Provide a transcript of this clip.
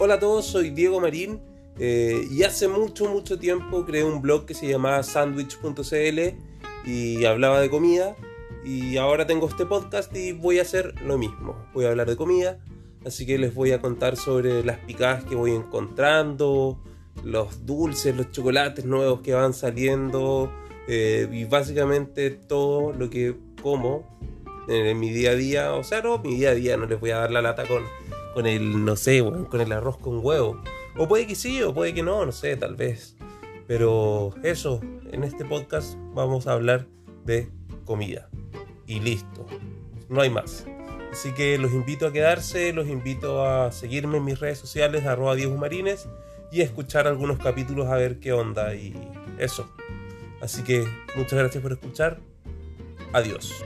Hola a todos, soy Diego Marín eh, y hace mucho, mucho tiempo creé un blog que se llamaba sandwich.cl y hablaba de comida y ahora tengo este podcast y voy a hacer lo mismo, voy a hablar de comida, así que les voy a contar sobre las picadas que voy encontrando, los dulces, los chocolates nuevos que van saliendo eh, y básicamente todo lo que como en, mi día a día, o sea, no, mi día a día no les voy a dar la lata con, con el, no sé, con el arroz con huevo. O puede que sí, o puede que no, no sé, tal vez. Pero eso, en este podcast vamos a hablar de comida. Y listo, no hay más. Así que los invito a quedarse, los invito a seguirme en mis redes sociales, arroba Diego Marines, y a escuchar algunos capítulos a ver qué onda y eso. Así que muchas gracias por escuchar. Adiós.